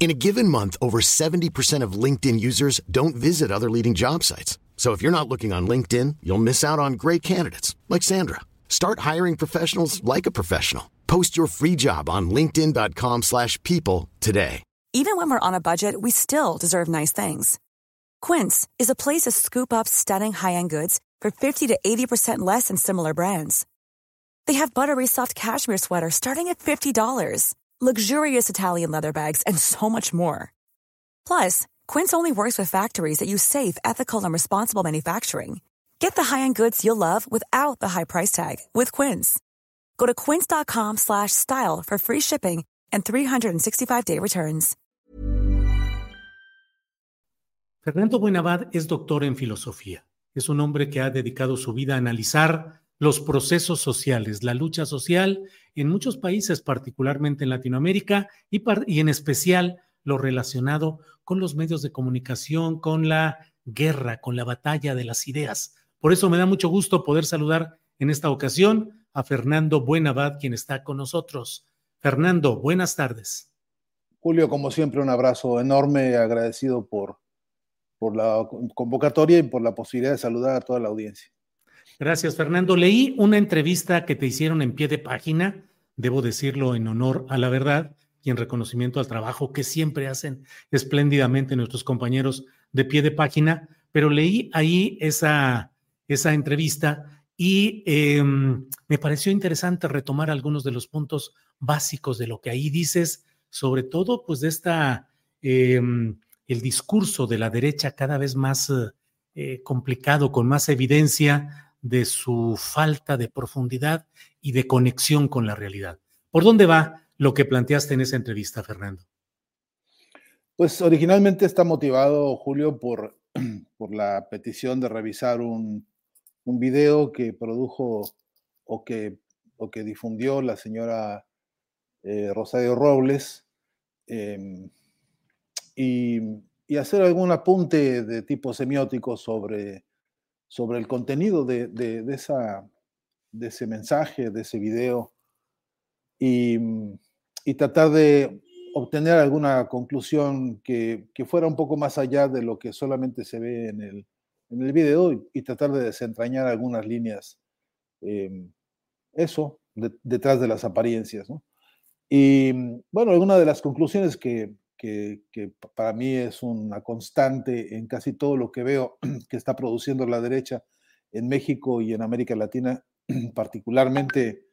In a given month, over 70% of LinkedIn users don't visit other leading job sites. So if you're not looking on LinkedIn, you'll miss out on great candidates like Sandra. Start hiring professionals like a professional. Post your free job on linkedin.com/people today. Even when we're on a budget, we still deserve nice things. Quince is a place to scoop up stunning high-end goods for 50 to 80% less than similar brands. They have buttery soft cashmere sweaters starting at $50, luxurious Italian leather bags, and so much more. Plus, Quince only works with factories that use safe, ethical, and responsible manufacturing. Get the high-end goods you'll love without the high price tag with Quince. Go to quince.com slash style for free shipping and 365-day returns. Fernando Buenavad es doctor en filosofía. Es un hombre que ha dedicado su vida a analizar los procesos sociales, la lucha social en muchos países, particularmente en Latinoamérica y, en especial lo relacionado con los medios de comunicación, con la guerra, con la batalla de las ideas. Por eso me da mucho gusto poder saludar en esta ocasión a Fernando Buenavad, quien está con nosotros. Fernando, buenas tardes. Julio, como siempre, un abrazo enorme, agradecido por la convocatoria y por la posibilidad de saludar a toda la audiencia. Gracias, Fernando. Leí una entrevista que te hicieron en pie de página, debo decirlo en honor a la verdad y en reconocimiento al trabajo que siempre hacen espléndidamente nuestros compañeros de pie de página, pero leí ahí esa, esa entrevista y eh, me pareció interesante retomar algunos de los puntos básicos de lo que ahí dices, sobre todo pues de esta, eh, el discurso de la derecha cada vez más eh, complicado, con más evidencia de su falta de profundidad y de conexión con la realidad. ¿Por dónde va lo que planteaste en esa entrevista, Fernando? Pues originalmente está motivado, Julio, por, por la petición de revisar un, un video que produjo o que, o que difundió la señora eh, Rosario Robles eh, y, y, hacer algún apunte de tipo semiótico sobre, sobre el contenido de, de, esa, de ese mensaje, de ese video y, y tratar de obtener alguna conclusión que, que, fuera un poco más allá de lo que solamente se ve en el, en el video y, tratar de desentrañar algunas líneas, eh, eso, de, detrás de las apariencias. Y bueno, alguna de las conclusiones que, que, que, para mí es una constante en casi todo lo que veo que está produciendo la derecha en México y en América Latina, particularmente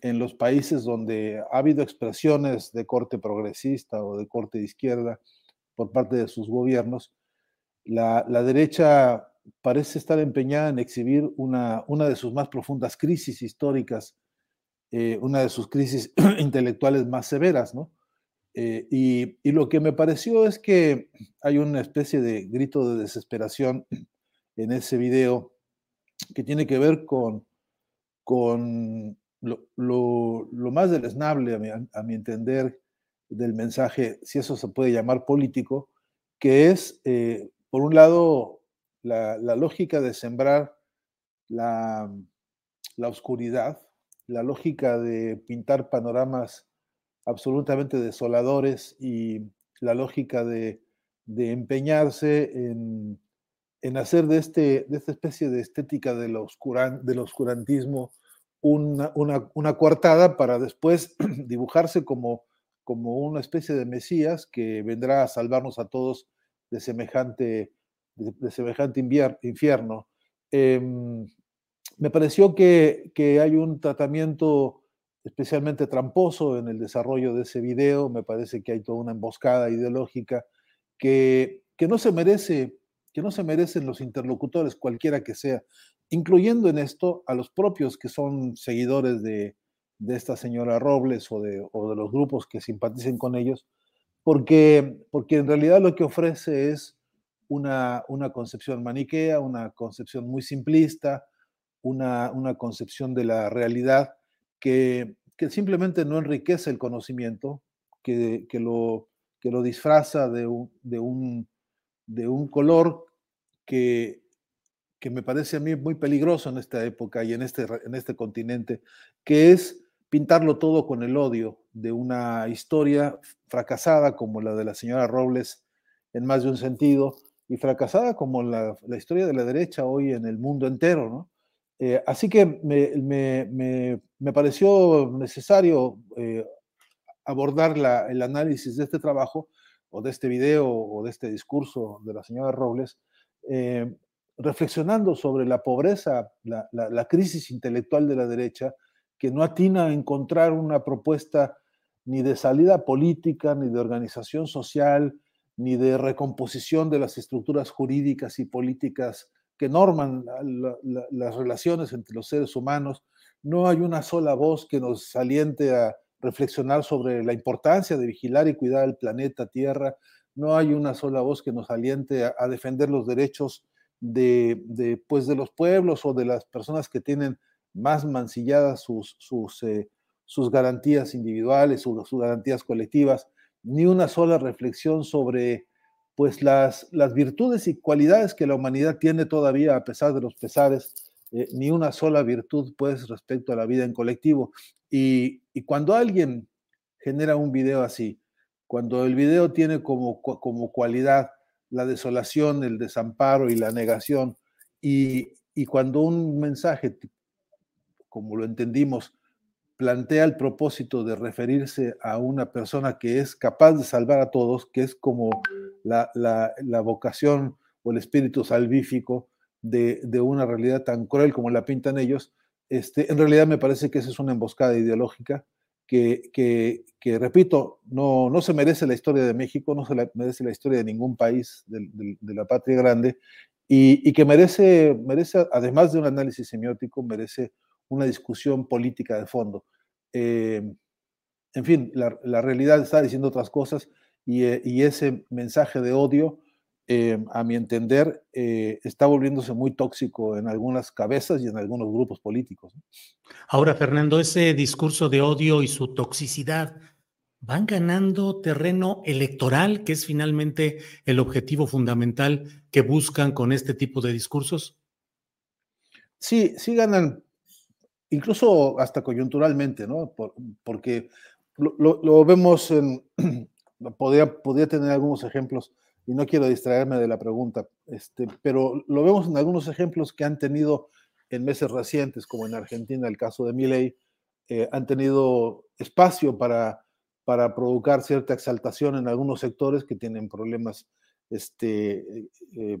en los países donde ha habido expresiones de corte progresista o de corte de izquierda por parte de sus gobiernos, la, la derecha parece estar empeñada en exhibir una, una de sus más profundas crisis históricas, eh, una de sus crisis intelectuales más severas, ¿no? Eh, y, lo que me pareció es que hay una especie de grito de desesperación en ese video que tiene que ver con, con lo más deleznable, a mi, a mi, entender, del mensaje, si eso se puede llamar político, que es, eh, por un lado, la, la, lógica de sembrar la, la oscuridad, la lógica de pintar panoramas absolutamente desoladores y la lógica de, de empeñarse en, en, hacer de, este, de esta especie de estética del, oscuran, del oscurantismo una, una, una, coartada para después dibujarse como, como una especie de Mesías que vendrá a salvarnos a todos de semejante, de, semejante infierno. Eh, me pareció que, que, hay un tratamiento especialmente tramposo en el desarrollo de ese video, me parece que hay toda una emboscada ideológica que, que no se merece que no se merecen los interlocutores, cualquiera que sea incluyendo en esto a los propios que son seguidores de, de esta señora Robles o de, o de, los grupos que simpaticen con ellos, porque, porque en realidad lo que ofrece es una, una concepción maniquea, una concepción muy simplista, una, una concepción de la realidad que, simplemente no enriquece el conocimiento, que, que, lo, que lo disfraza de un, de un, de un color que, que me parece a mí muy peligroso en esta época y en este, en este continente, que es pintarlo todo con el odio de una historia fracasada como la de la señora Robles en más de un sentido y fracasada como la, la historia de la derecha hoy en el mundo entero, ¿no? Eh, así que me, me, me, pareció necesario eh, abordar la, el análisis de este trabajo o de este video o de este discurso de la señora Robles, eh, reflexionando sobre la pobreza, la, la, crisis intelectual de la derecha, que no atina a encontrar una propuesta ni de salida política, ni de organización social, ni de recomposición de las estructuras jurídicas y políticas que norman la, la, las relaciones entre los seres humanos. No hay una sola voz que nos aliente a reflexionar sobre la importancia de vigilar y cuidar el planeta Tierra. No hay una sola voz que nos aliente a, a defender los derechos de, de, pues de los pueblos o de las personas que tienen más mancilladas sus, sus, eh, sus garantías individuales, sus, sus, garantías colectivas, ni una sola reflexión sobre pues las, las virtudes y cualidades que la humanidad tiene todavía a pesar de los pesares, eh, ni una sola virtud pues respecto a la vida en colectivo. Y, y, cuando alguien genera un video así, cuando el video tiene como, como cualidad la desolación, el desamparo y la negación, y, y cuando un mensaje como lo entendimos, plantea el propósito de referirse a una persona que es capaz de salvar a todos, que es como la, la, vocación o el espíritu salvífico de, de, una realidad tan cruel como la pintan ellos, este, en realidad me parece que esa es una emboscada ideológica que, que, que, repito, no, no se merece la historia de México, no se merece la historia de ningún país de, de, la patria grande, y, y, que merece, merece, además de un análisis semiótico, merece una discusión política de fondo. Eh, en fin, la, realidad está diciendo otras cosas y, eh, y ese mensaje de odio, eh, a mi entender, eh, está volviéndose muy tóxico en algunas cabezas y en algunos grupos políticos. Ahora, Fernando, ese discurso de odio y su toxicidad van ganando terreno electoral, que es finalmente el objetivo fundamental que buscan con este tipo de discursos. Sí, sí ganan incluso hasta coyunturalmente, ¿no? Por, porque lo, lo, lo, vemos en, podría, podría tener algunos ejemplos, y no quiero distraerme de la pregunta, este, pero lo vemos en algunos ejemplos que han tenido en meses recientes, como en Argentina, el caso de Milei, eh, han tenido espacio para, para provocar cierta exaltación en algunos sectores que tienen problemas, este, eh,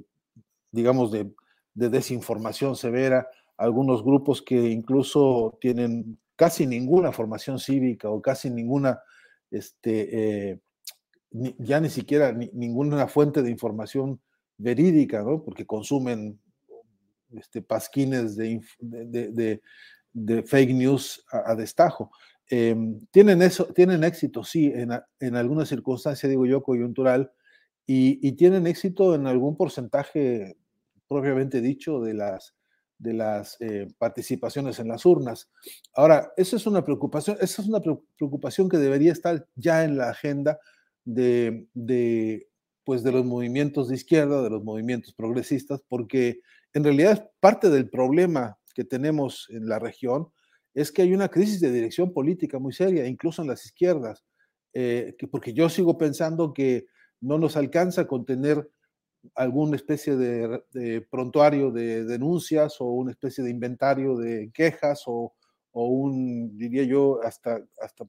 digamos, de, de desinformación severa, algunos grupos que incluso tienen casi ninguna formación cívica o casi ninguna, este, eh, ni, ya ni siquiera ni, ninguna fuente de información verídica, ¿no? porque consumen este, pasquines de, de, fake news a, a destajo. Eh, tienen, eso, tienen éxito, sí, en, en alguna circunstancia, digo yo, coyuntural, y, tienen éxito en algún porcentaje propiamente dicho de las de las eh, participaciones en las urnas. Ahora, eso es una preocupación, esa es una preocupación que debería estar ya en la agenda de, de, pues de los movimientos de izquierda, de los movimientos progresistas, porque en realidad parte del problema que tenemos en la región es que hay una crisis de dirección política muy seria, incluso en las izquierdas, eh, que, porque yo sigo pensando que no nos alcanza con tener alguna especie de, prontuario de denuncias o una especie de inventario de quejas o, o un, diría yo, hasta, hasta,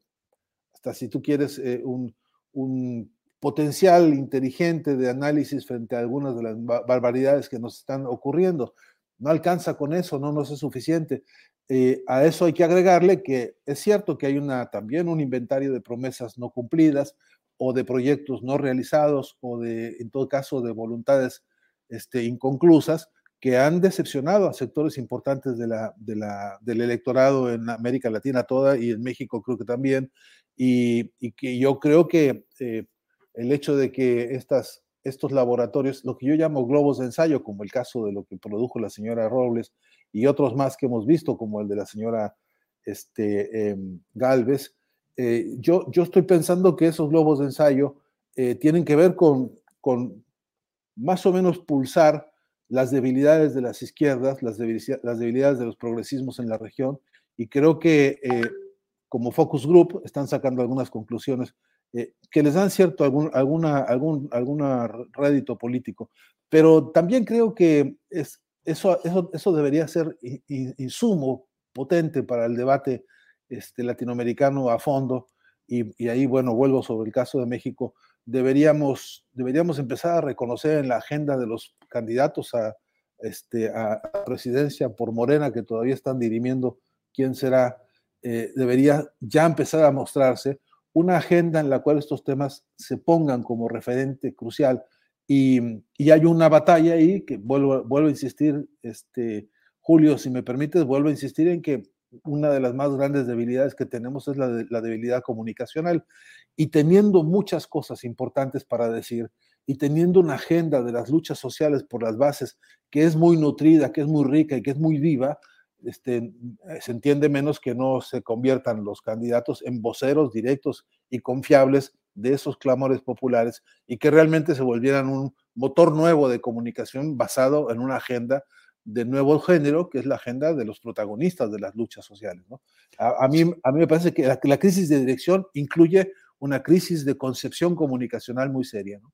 hasta si tú quieres, eh, un, un, potencial inteligente de análisis frente a algunas de las barbaridades que nos están ocurriendo. No alcanza con eso, no nos es suficiente. Eh, a eso hay que agregarle que es cierto que hay una, también un inventario de promesas no cumplidas, o de proyectos no realizados o de, en todo caso, de voluntades este, inconclusas que han decepcionado a sectores importantes del electorado en América Latina toda y en México creo que también. Y, que yo creo que eh, el hecho de que estos laboratorios, lo que yo llamo globos de ensayo, como el caso de lo que produjo la señora Robles y otros más que hemos visto, como el de la señora este, em, Galvez, eh, yo, yo estoy pensando que esos globos de ensayo eh, tienen que ver con más o menos pulsar las debilidades de las izquierdas, las debilidades, de los progresismos en la región, y creo que eh, como focus group están sacando algunas conclusiones que les dan cierto algún, alguna, algún alguna rédito político, pero también creo que es, eso, eso, eso debería ser insumo potente para el debate este, latinoamericano a fondo. Y, ahí, bueno, vuelvo sobre el caso de México. Deberíamos, deberíamos empezar a reconocer en la agenda de los candidatos a, este, a, presidencia por Morena, que todavía están dirimiendo quién será, eh, debería ya empezar a mostrarse una agenda en la cual estos temas se pongan como referente crucial. Y, y hay una batalla ahí que vuelvo, vuelvo a insistir, este, Julio, si me permites, vuelvo a insistir en que una de las más grandes debilidades que tenemos es la, de, la debilidad comunicacional. Y teniendo muchas cosas importantes para decir y teniendo una agenda de las luchas sociales por las bases que es muy nutrida, que es muy rica y que es muy viva, este, se entiende menos que no se conviertan los candidatos en voceros directos y confiables de esos clamores populares y que realmente se volvieran un motor nuevo de comunicación basado en una agenda de nuevo género, que es la agenda de los protagonistas de las luchas sociales. ¿no? A, mí, a mí me parece que la, crisis de dirección incluye una crisis de concepción comunicacional muy seria. ¿no?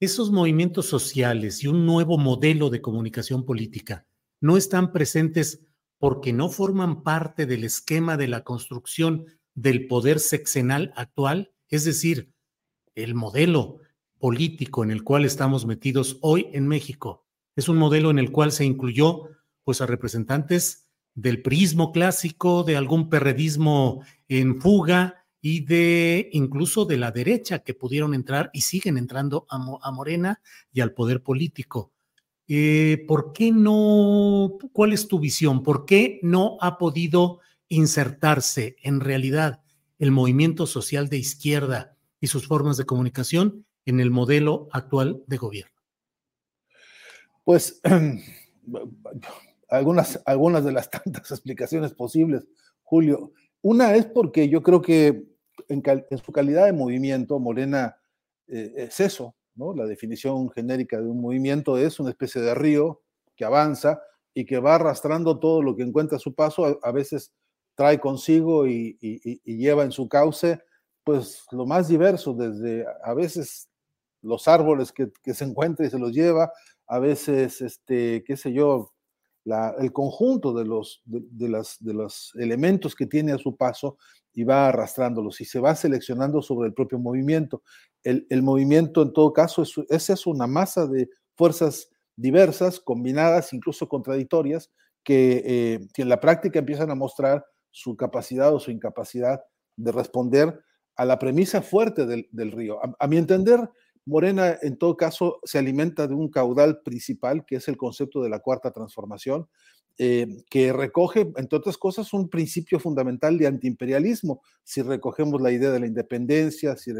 Esos movimientos sociales y un nuevo modelo de comunicación política no están presentes porque no forman parte del esquema de la construcción del poder sexenal actual, es decir, el modelo político en el cual estamos metidos hoy en México. Es un modelo en el cual se incluyó pues a representantes del prismo clásico, de algún perredismo en fuga, y de incluso de la derecha que pudieron entrar y siguen entrando a, Morena y al poder político. Eh, ¿Por qué no? ¿Cuál es tu visión? ¿Por qué no ha podido insertarse en realidad el movimiento social de izquierda y sus formas de comunicación en el modelo actual de gobierno? Pues algunas, algunas de las tantas explicaciones posibles, Julio. Una es porque yo creo que en, su calidad de movimiento, Morena eh, es eso, ¿no? La definición genérica de un movimiento es una especie de río que avanza y que va arrastrando todo lo que encuentra a su paso, a, veces trae consigo y, lleva en su cauce, pues lo más diverso, desde a veces los árboles que, se encuentra y se los lleva, a veces, este, qué sé yo, el conjunto de los, de, las, de los elementos que tiene a su paso y va arrastrándolos y se va seleccionando sobre el propio movimiento. El, movimiento, en todo caso, es, es una masa de fuerzas diversas, combinadas, incluso contradictorias, que, eh, en la práctica empiezan a mostrar su capacidad o su incapacidad de responder a la premisa fuerte del, río. A, mi entender, Morena, en todo caso, se alimenta de un caudal principal, que es el concepto de la cuarta transformación, eh, que recoge, entre otras cosas, un principio fundamental de antiimperialismo. Si recogemos la idea de la independencia, si,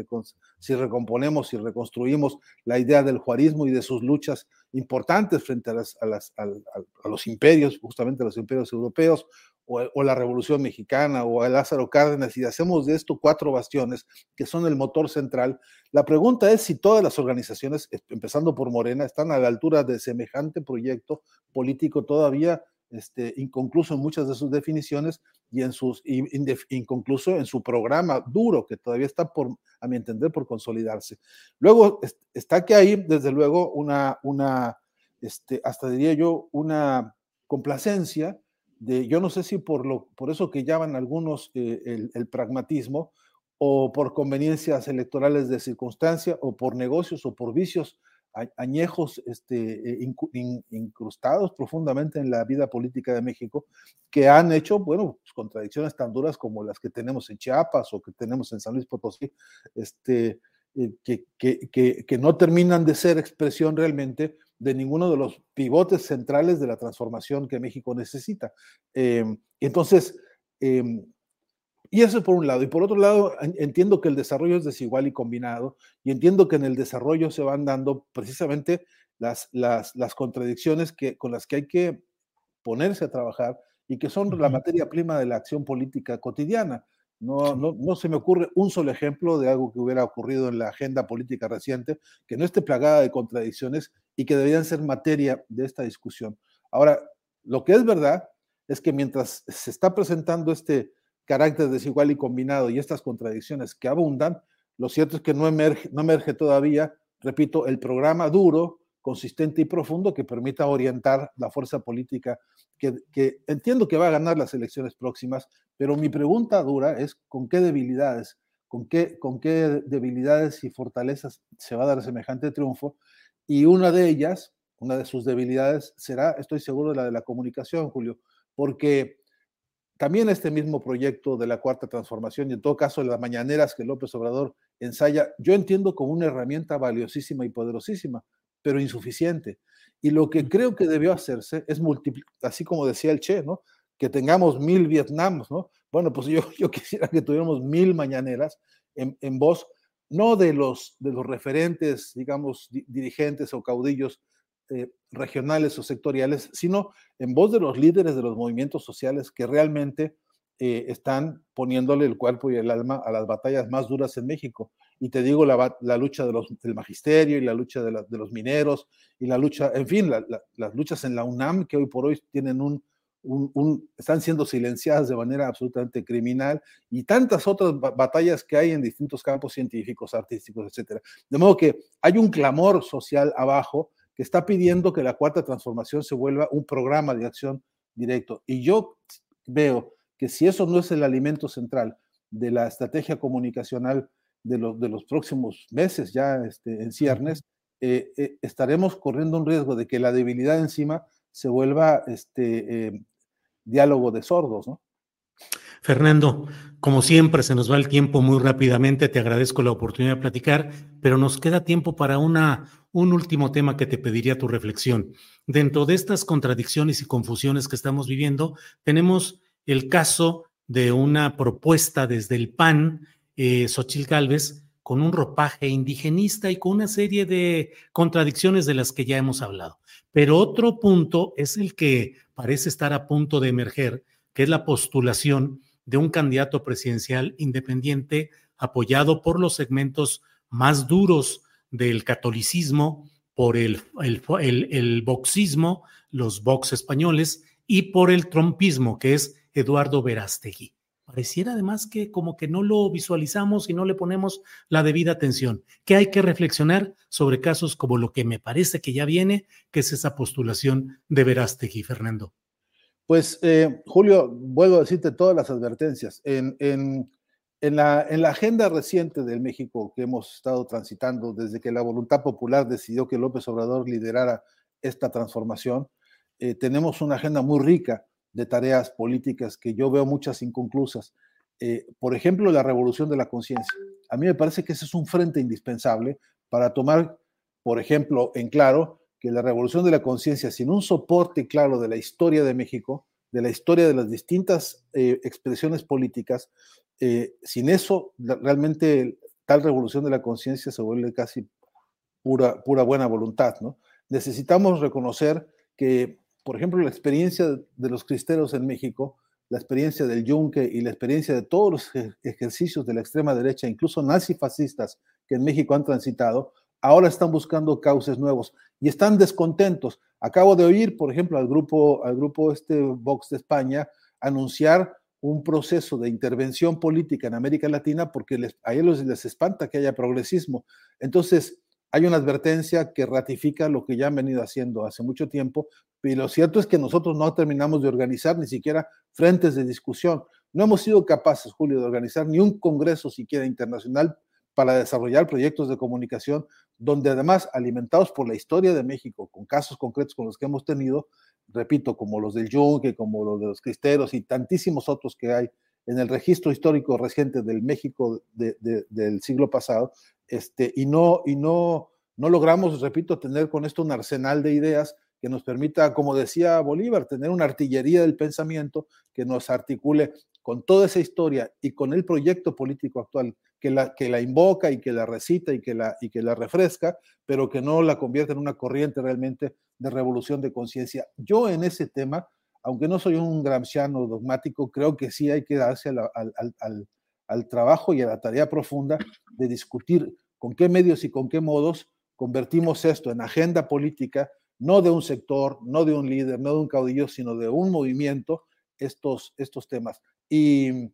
recomponemos y reconstruimos la idea del juarismo y de sus luchas importantes frente a, los imperios, justamente a los imperios europeos, o, la Revolución Mexicana, o a Lázaro Cárdenas, y hacemos de esto cuatro bastiones que son el motor central, la pregunta es si todas las organizaciones, empezando por Morena, están a la altura de semejante proyecto político todavía este, inconcluso en muchas de sus definiciones y en sus inconcluso en su programa duro que todavía está por a mi entender por consolidarse. Luego está que hay desde luego una este, hasta diría yo una complacencia de yo no sé si por lo por eso que llaman algunos eh, el pragmatismo o por conveniencias electorales de circunstancia o por negocios o por vicios añejos este, eh, incrustados profundamente en la vida política de México, que han hecho, bueno, pues, contradicciones tan duras como las que tenemos en Chiapas o que tenemos en San Luis Potosí, este, eh, que, que, que, no terminan de ser expresión realmente de ninguno de los pivotes centrales de la transformación que México necesita. Em, entonces, em, y eso por un lado. Y por otro lado, entiendo que el desarrollo es desigual y combinado, y entiendo que en el desarrollo se van dando precisamente las, las, las contradicciones que, con las que hay que ponerse a trabajar y que son la materia prima de la acción política cotidiana. No, no, no, se me ocurre un solo ejemplo de algo que hubiera ocurrido en la agenda política reciente que no esté plagada de contradicciones y que deberían ser materia de esta discusión. Ahora, lo que es verdad es que mientras se está presentando este, carácter desigual y combinado y estas contradicciones que abundan, lo cierto es que no emerge, no emerge todavía, repito, el programa duro, consistente y profundo que permita orientar la fuerza política que, que, entiendo que va a ganar las elecciones próximas, pero mi pregunta dura es con qué debilidades, con qué, con qué debilidades y fortalezas se va a dar semejante triunfo. Y una de ellas, una de sus debilidades será, estoy seguro, la de la comunicación, Julio, porque también este mismo proyecto de la cuarta transformación y en todo caso las mañaneras que López Obrador ensaya, yo entiendo como una herramienta valiosísima y poderosísima, pero insuficiente. Y lo que creo que debió hacerse es multiplicar, así como decía el Che, ¿no? Que tengamos mil Vietnams, ¿no? Bueno, pues yo, yo quisiera que tuviéramos mil mañaneras en, en voz, no de los, de los referentes, digamos, dirigentes o caudillos eh, regionales o sectoriales, sino en voz de los líderes de los movimientos sociales que realmente eh, están poniéndole el cuerpo y el alma a las batallas más duras en México. Y te digo, la, lucha del magisterio y la lucha de, los mineros y la lucha, en fin, la, las luchas en la UNAM que hoy por hoy tienen un, un, están siendo silenciadas de manera absolutamente criminal y tantas otras batallas que hay en distintos campos científicos, artísticos, etcétera. De modo que hay un clamor social abajo que está pidiendo que la cuarta transformación se vuelva un programa de acción directo. Y yo veo que si eso no es el alimento central de la estrategia comunicacional de, los, de los próximos meses, ya este, en ciernes, eh, eh, estaremos corriendo un riesgo de que la debilidad encima se vuelva este, eh, diálogo de sordos, ¿no? Fernando, como siempre, se nos va el tiempo muy rápidamente. Te agradezco la oportunidad de platicar, pero nos queda tiempo para una, un último tema que te pediría tu reflexión. Dentro de estas contradicciones y confusiones que estamos viviendo, tenemos el caso de una propuesta desde el PAN, eh, Xochil Gálvez, con un ropaje indigenista y con una serie de contradicciones de las que ya hemos hablado. Pero otro punto es el que parece estar a punto de emerger, que es la postulación de un candidato presidencial independiente apoyado por los segmentos más duros del catolicismo, por el, el, boxismo, los box españoles, y por el trompismo, que es Eduardo Verástegui. Pareciera además que como que no lo visualizamos y no le ponemos la debida atención, que hay que reflexionar sobre casos como lo que me parece que ya viene, que es esa postulación de Verástegui, Fernando. Pues, eh, Julio, vuelvo a decirte todas las advertencias. En, en, la, en, la, agenda reciente del México que hemos estado transitando desde que la voluntad popular decidió que López Obrador liderara esta transformación, eh, tenemos una agenda muy rica de tareas políticas que yo veo muchas inconclusas. Eh, por ejemplo, la revolución de la conciencia. A mí me parece que ese es un frente indispensable para tomar, por ejemplo, en claro que la revolución de la conciencia, sin un soporte claro de la historia de México, de la historia de las distintas eh, expresiones políticas, eh, sin eso, realmente tal revolución de la conciencia se vuelve casi pura, pura buena voluntad. ¿no? Necesitamos reconocer que, por ejemplo, la experiencia de los cristeros en México, la experiencia del yunque y la experiencia de todos los ejercicios de la extrema derecha, incluso nazifascistas que en México han transitado, ahora están buscando cauces nuevos y están descontentos. Acabo de oír, por ejemplo, al grupo, al grupo este Vox de España anunciar un proceso de intervención política en América Latina porque les, a ellos les espanta que haya progresismo. Entonces, hay una advertencia que ratifica lo que ya han venido haciendo hace mucho tiempo, y lo cierto es que nosotros no terminamos de organizar ni siquiera frentes de discusión. No hemos sido capaces, Julio, de organizar ni un congreso siquiera internacional para desarrollar proyectos de comunicación donde además, alimentados por la historia de México, con casos concretos con los que hemos tenido, repito, como los del Yunque, como los de los Cristeros y tantísimos otros que hay en el registro histórico reciente del México del siglo pasado, este, y, no, y no, no logramos, repito, tener con esto un arsenal de ideas que nos permita, como decía Bolívar, tener una artillería del pensamiento que nos articule con toda esa historia y con el proyecto político actual que la, que la invoca y que la recita y que la, y que la refresca, pero que no la convierte en una corriente realmente de revolución de conciencia. Yo en ese tema, aunque no soy un gramsciano dogmático, creo que sí hay que darse al, al, al trabajo y a la tarea profunda de discutir con qué medios y con qué modos convertimos esto en agenda política, no de un sector, no de un líder, no de un caudillo, sino de un movimiento, estos, estos temas. Y,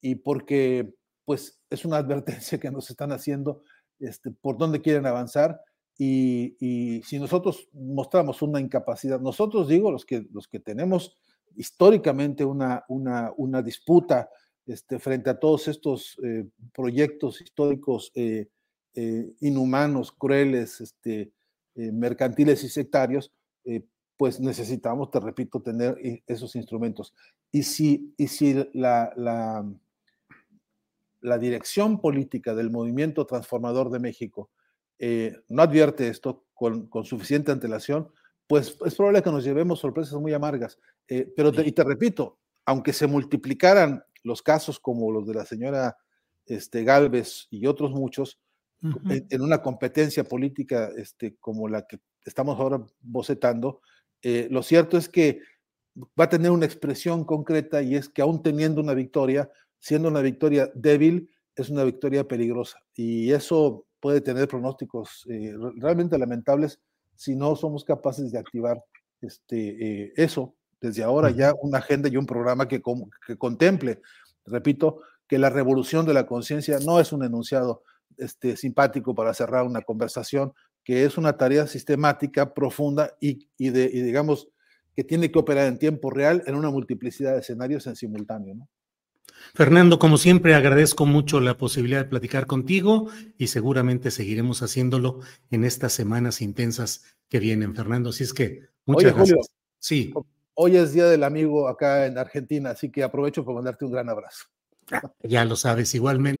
y porque pues es una advertencia que nos están haciendo este, por dónde quieren avanzar. Y, y, si nosotros mostramos una incapacidad, nosotros digo, los que, los que tenemos históricamente una, una, una disputa este, frente a todos estos eh, proyectos históricos eh, eh, inhumanos, crueles, este, mercantiles y sectarios, pues necesitamos, te repito, tener esos instrumentos. Y si, y si la, la la dirección política del movimiento transformador de México eh, no advierte esto con, suficiente antelación, pues es probable que nos llevemos sorpresas muy amargas. Eh, pero, y te repito, aunque se multiplicaran los casos como los de la señora este, Galvez y otros muchos, en, una competencia política este, como la que estamos ahora bocetando, eh, lo cierto es que va a tener una expresión concreta y es que aún teniendo una victoria, siendo una victoria débil, es una victoria peligrosa. Y eso puede tener pronósticos eh, realmente lamentables si no somos capaces de activar este, eh, eso desde ahora ya una agenda y un programa que, que contemple, repito, que la revolución de la conciencia no es un enunciado este, simpático para cerrar una conversación, que es una tarea sistemática, profunda y, y, de, y digamos que tiene que operar en tiempo real en una multiplicidad de escenarios en simultáneo. ¿no? Fernando, como siempre, agradezco mucho la posibilidad de platicar contigo y seguramente seguiremos haciéndolo en estas semanas intensas que vienen, Fernando. Así es que muchas gracias. sí. Hoy es Día del Amigo acá en Argentina, así que aprovecho para mandarte un gran abrazo. Ah, ya lo sabes, igualmente.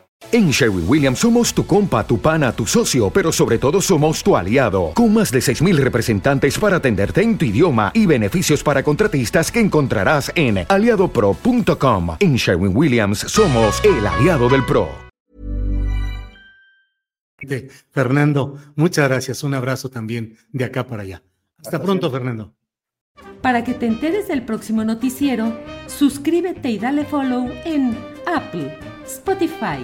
En Sherwin Williams somos tu compa, tu pana, tu socio, pero sobre todo somos tu aliado, con más de 6.000 representantes para atenderte en tu idioma y beneficios para contratistas que encontrarás en aliadopro.com. En Sherwin Williams somos el aliado del PRO. Fernando, muchas gracias, un abrazo también de acá para allá. Hasta pronto, Fernando. Para que te enteres del próximo noticiero, suscríbete y dale follow en Apple, Spotify,